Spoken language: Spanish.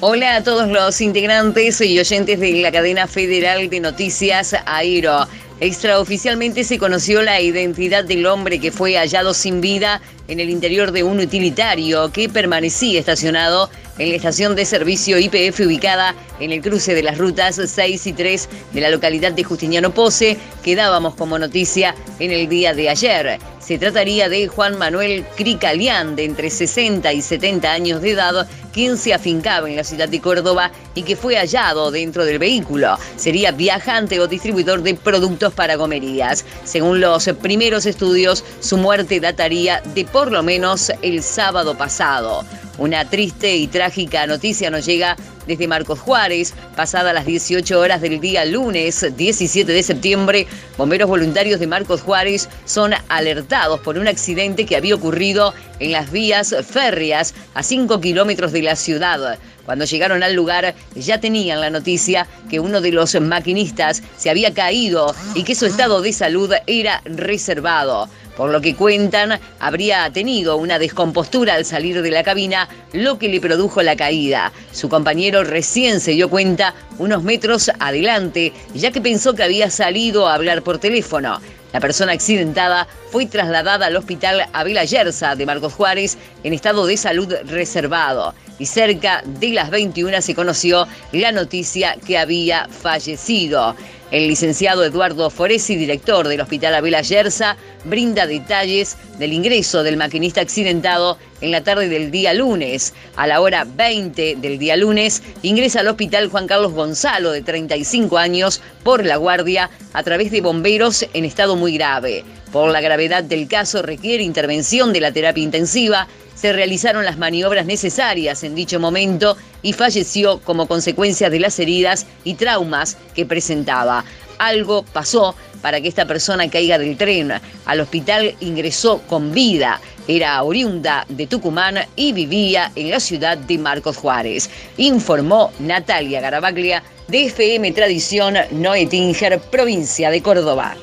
Hola a todos los integrantes y oyentes de la cadena federal de noticias Airo. Extraoficialmente se conoció la identidad del hombre que fue hallado sin vida en el interior de un utilitario que permanecía estacionado en la estación de servicio IPF ubicada en el cruce de las rutas 6 y 3 de la localidad de Justiniano Pose, que dábamos como noticia en el día de ayer. Se trataría de Juan Manuel Cricalián, de entre 60 y 70 años de edad, quien se afincaba en la ciudad de Córdoba y que fue hallado dentro del vehículo. Sería viajante o distribuidor de productos para gomerías. Según los primeros estudios, su muerte dataría de por lo menos el sábado pasado. Una triste y trágica noticia nos llega desde Marcos Juárez, pasada las 18 horas del día lunes 17 de septiembre, bomberos voluntarios de Marcos Juárez son alertados por un accidente que había ocurrido en las vías férreas a 5 kilómetros de la ciudad. Cuando llegaron al lugar ya tenían la noticia que uno de los maquinistas se había caído y que su estado de salud era reservado. Por lo que cuentan, habría tenido una descompostura al salir de la cabina, lo que le produjo la caída. Su compañero recién se dio cuenta unos metros adelante, ya que pensó que había salido a hablar por teléfono. La persona accidentada fue trasladada al hospital Abel Ayerza de Marcos Juárez en estado de salud reservado y cerca de las 21 se conoció la noticia que había fallecido. El licenciado Eduardo Foresi, director del Hospital Abela Yerza, brinda detalles del ingreso del maquinista accidentado en la tarde del día lunes. A la hora 20 del día lunes ingresa al hospital Juan Carlos Gonzalo, de 35 años, por la guardia a través de bomberos en estado muy grave. Por la gravedad del caso requiere intervención de la terapia intensiva se realizaron las maniobras necesarias en dicho momento y falleció como consecuencia de las heridas y traumas que presentaba. Algo pasó para que esta persona caiga del tren. Al hospital ingresó con vida. Era oriunda de Tucumán y vivía en la ciudad de Marcos Juárez. Informó Natalia Garabaglia de FM Tradición Noetinger, provincia de Córdoba.